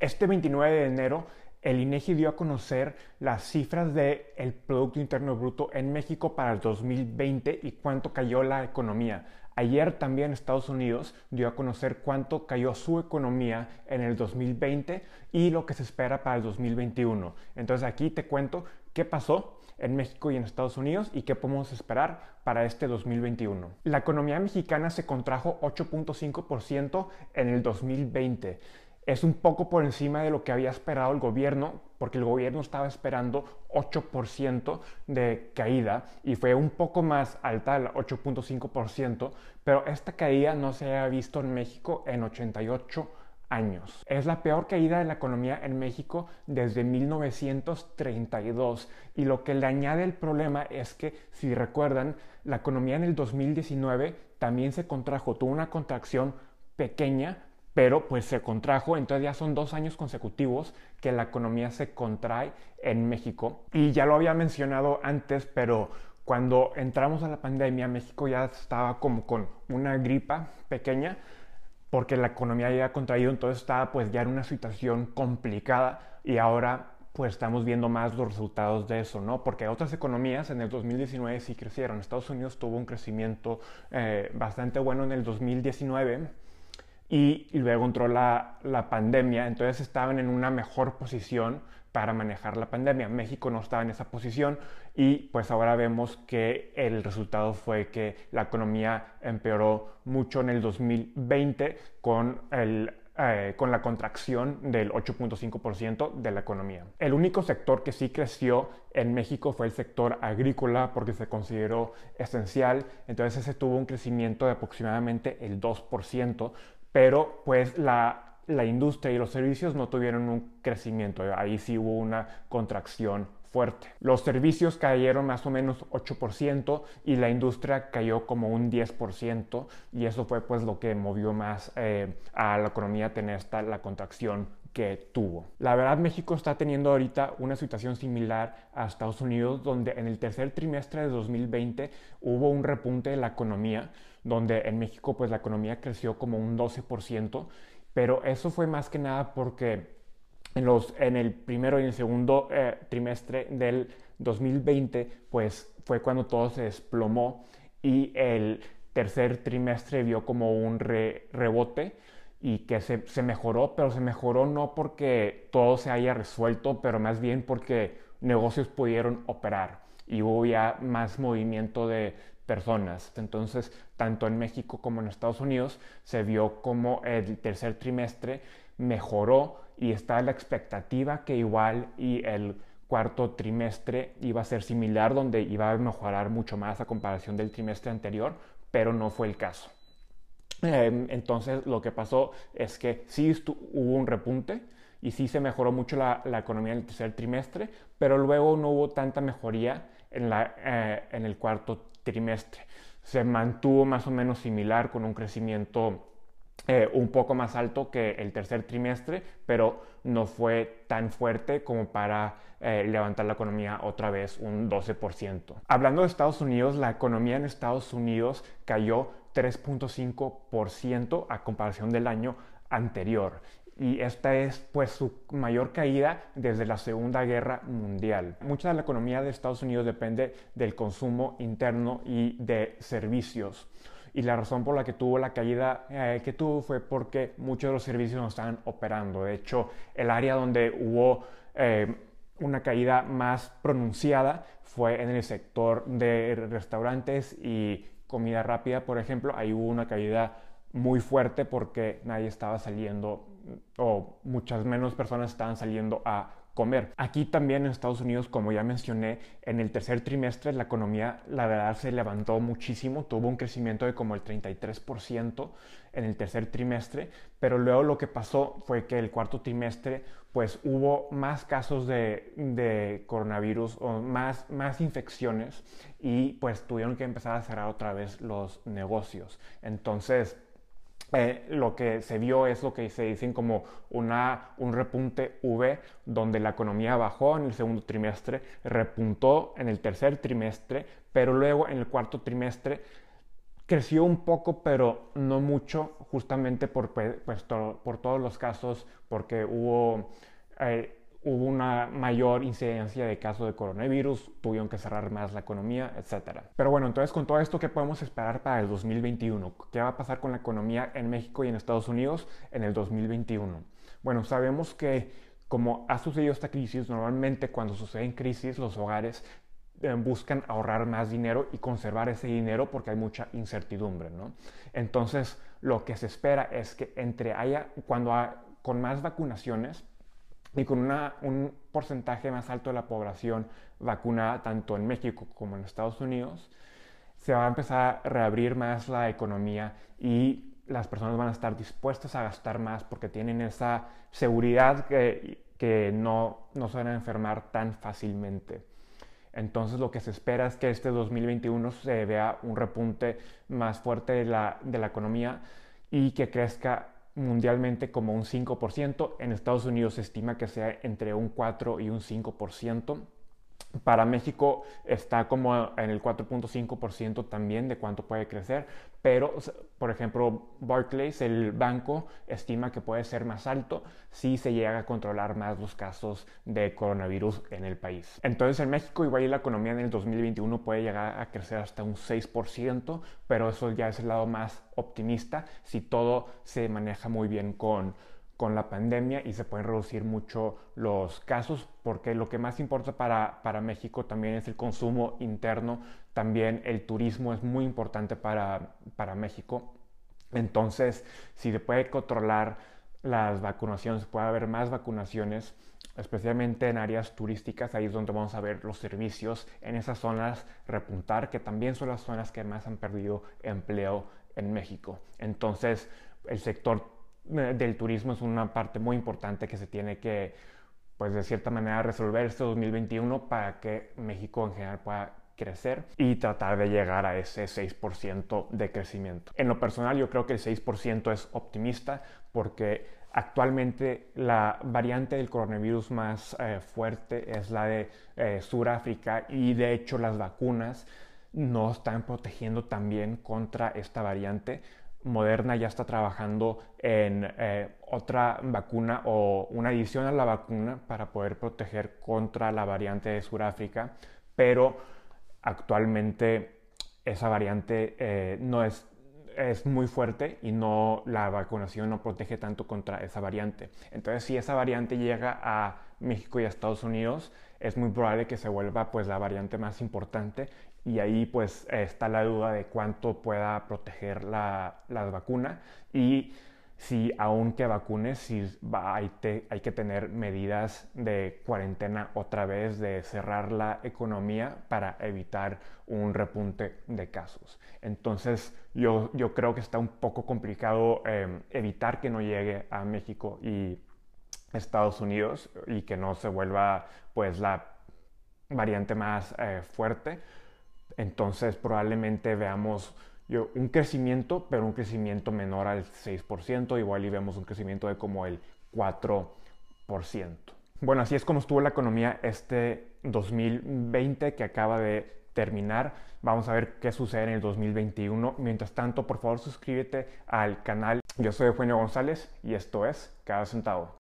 Este 29 de enero el INEGI dio a conocer las cifras del el Producto Interno Bruto en México para el 2020 y cuánto cayó la economía. Ayer también Estados Unidos dio a conocer cuánto cayó su economía en el 2020 y lo que se espera para el 2021. Entonces aquí te cuento qué pasó en México y en Estados Unidos y qué podemos esperar para este 2021. La economía mexicana se contrajo 8.5% en el 2020 es un poco por encima de lo que había esperado el gobierno, porque el gobierno estaba esperando 8% de caída y fue un poco más alta, el 8.5%, pero esta caída no se había visto en México en 88 años. Es la peor caída de la economía en México desde 1932 y lo que le añade el problema es que, si recuerdan, la economía en el 2019 también se contrajo, tuvo una contracción pequeña, pero pues se contrajo, entonces ya son dos años consecutivos que la economía se contrae en México. Y ya lo había mencionado antes, pero cuando entramos a la pandemia, México ya estaba como con una gripa pequeña, porque la economía ya había contraído, entonces estaba pues ya en una situación complicada y ahora pues estamos viendo más los resultados de eso, ¿no? Porque otras economías en el 2019 sí crecieron. Estados Unidos tuvo un crecimiento eh, bastante bueno en el 2019 y, luego entró la, la, pandemia, entonces estaban en una mejor posición para manejar la pandemia. México no estaba en esa posición y pues ahora vemos que el resultado fue que la economía empeoró mucho en el 2020 con el eh, con la contracción del 8.5% de la economía. El único sector que sí creció en México fue el sector agrícola porque se consideró esencial, entonces ese tuvo un crecimiento de aproximadamente el 2%, pero pues la, industria y los servicios no tuvieron un crecimiento, ahí sí hubo una contracción fuerte. Los servicios cayeron más o menos 8% y la industria cayó como un 10% y eso fue pues lo que movió más eh, a la economía a tener esta, la contracción que tuvo. La verdad México está teniendo ahorita una situación similar a Estados Unidos donde en el tercer trimestre de 2020 hubo un repunte de la economía donde en México pues la economía creció como un 12%, pero eso fue más que nada porque en, los, en el primero y el segundo eh, trimestre del 2020 pues fue cuando todo se desplomó y el tercer trimestre vio como un rebote y que se, se, mejoró, pero se mejoró no porque todo se haya resuelto, pero más bien porque negocios pudieron operar y hubo ya más movimiento de personas. Entonces, tanto en México como en Estados Unidos se vio como el tercer trimestre mejoró y está la expectativa que igual y el cuarto trimestre iba a ser similar, donde iba a mejorar mucho más a comparación del trimestre anterior, pero no fue el caso. Em, entonces lo que pasó es que sí hubo un repunte y sí se mejoró mucho la, economía en el tercer trimestre, pero luego no hubo tanta mejoría en, la, eh, en el cuarto trimestre. Se mantuvo más o menos similar con un crecimiento eh, un poco más alto que el tercer trimestre, pero no fue tan fuerte como para eh, levantar la economía otra vez un 12%. Hablando de Estados Unidos, la economía en Estados Unidos cayó 3.5% a comparación del año anterior y esta es pues su mayor caída desde la Segunda Guerra Mundial. Mucha de la economía de Estados Unidos depende del consumo interno y de servicios. Y la razón por la que tuvo la caída eh, que tuvo fue porque muchos de los servicios no estaban operando. De hecho, el área donde hubo eh, una caída más pronunciada fue en el sector de restaurantes y comida rápida, por ejemplo. Ahí hubo una caída muy fuerte porque nadie estaba saliendo o muchas menos personas estaban saliendo a comer. Aquí también en Estados Unidos, como ya mencioné, en el tercer trimestre la economía, la verdad, se levantó muchísimo, tuvo un crecimiento de como el 33% en el tercer trimestre, pero luego lo que pasó fue que el cuarto trimestre, pues hubo más casos de, de coronavirus o más, más infecciones y pues tuvieron que empezar a cerrar otra vez los negocios. Entonces, eh, lo que se vio es lo que se dicen como una, un repunte V, donde la economía bajó en el segundo trimestre, repuntó en el tercer trimestre, pero luego en el cuarto trimestre creció un poco, pero no mucho, justamente por, pues, por todos los casos, porque hubo, eh, hubo una mayor incidencia de casos de coronavirus, tuvieron que cerrar más la economía, etc. Pero bueno, entonces con todo esto, ¿qué podemos esperar para el 2021? ¿Qué va a pasar con la economía en México y en Estados Unidos en el 2021? Bueno, sabemos que como ha sucedido esta crisis, normalmente cuando suceden crisis los hogares eh, buscan ahorrar más dinero y conservar ese dinero porque hay mucha incertidumbre, ¿no? Entonces, lo que se espera es que entre haya, cuando con más vacunaciones y con un porcentaje más alto de la población vacunada tanto en México como en Estados Unidos, se va a empezar a reabrir más la economía y las personas van a estar dispuestas a gastar más porque tienen esa seguridad que, que no, no se van a enfermar tan fácilmente. Entonces lo que se espera es que este 2021 se vea un repunte más fuerte de la, de la economía y que crezca mundialmente como un 5%. En Estados Unidos se estima que sea entre un 4 y un 5%. Para México está como en el 4.5% también de cuánto puede crecer, pero por ejemplo Barclays, el banco, estima que puede ser más alto si se llega a controlar más los casos de coronavirus en el país. Entonces en México igual la economía en el 2021 puede llegar a crecer hasta un 6%, pero eso ya es el lado más optimista si todo se maneja muy bien con con la pandemia y se pueden reducir mucho los casos porque lo que más importa para, para México también es el consumo interno, también el turismo es muy importante para, para México. Entonces, si se puede controlar las vacunaciones, puede haber más vacunaciones, especialmente en áreas turísticas, ahí es donde vamos a ver los servicios en esas zonas repuntar, que también son las zonas que más han perdido empleo en México. Entonces, el sector del turismo es una parte muy importante que se tiene que, pues de cierta manera, resolver este 2021 para que México en general pueda crecer y tratar de llegar a ese 6% de crecimiento. En lo personal yo creo que el 6% es optimista porque actualmente la variante del coronavirus más eh, fuerte es la de eh, Sudáfrica y de hecho las vacunas no están protegiendo también contra esta variante. Moderna ya está trabajando en eh, otra vacuna o una adición a la vacuna para poder proteger contra la variante de Sudáfrica, pero actualmente esa variante eh, no es, es muy fuerte y no, la vacunación no protege tanto contra esa variante. Entonces, si esa variante llega a México y a Estados Unidos, es muy probable que se vuelva pues la variante más importante y ahí pues está la duda de cuánto pueda proteger la, vacuna y si aunque vacunes, si va, hay, hay, que tener medidas de cuarentena otra vez, de cerrar la economía para evitar un repunte de casos. Entonces yo, yo creo que está un poco complicado em, evitar que no llegue a México y Estados Unidos y que no se vuelva pues la variante más eh, fuerte entonces probablemente veamos un crecimiento, pero un crecimiento menor al 6%, igual y vemos un crecimiento de como el 4%. Bueno, así es como estuvo la economía este 2020 que acaba de terminar. Vamos a ver qué sucede en el 2021. Mientras tanto, por favor suscríbete al canal. Yo soy Eugenio González y esto es Cada Centavo.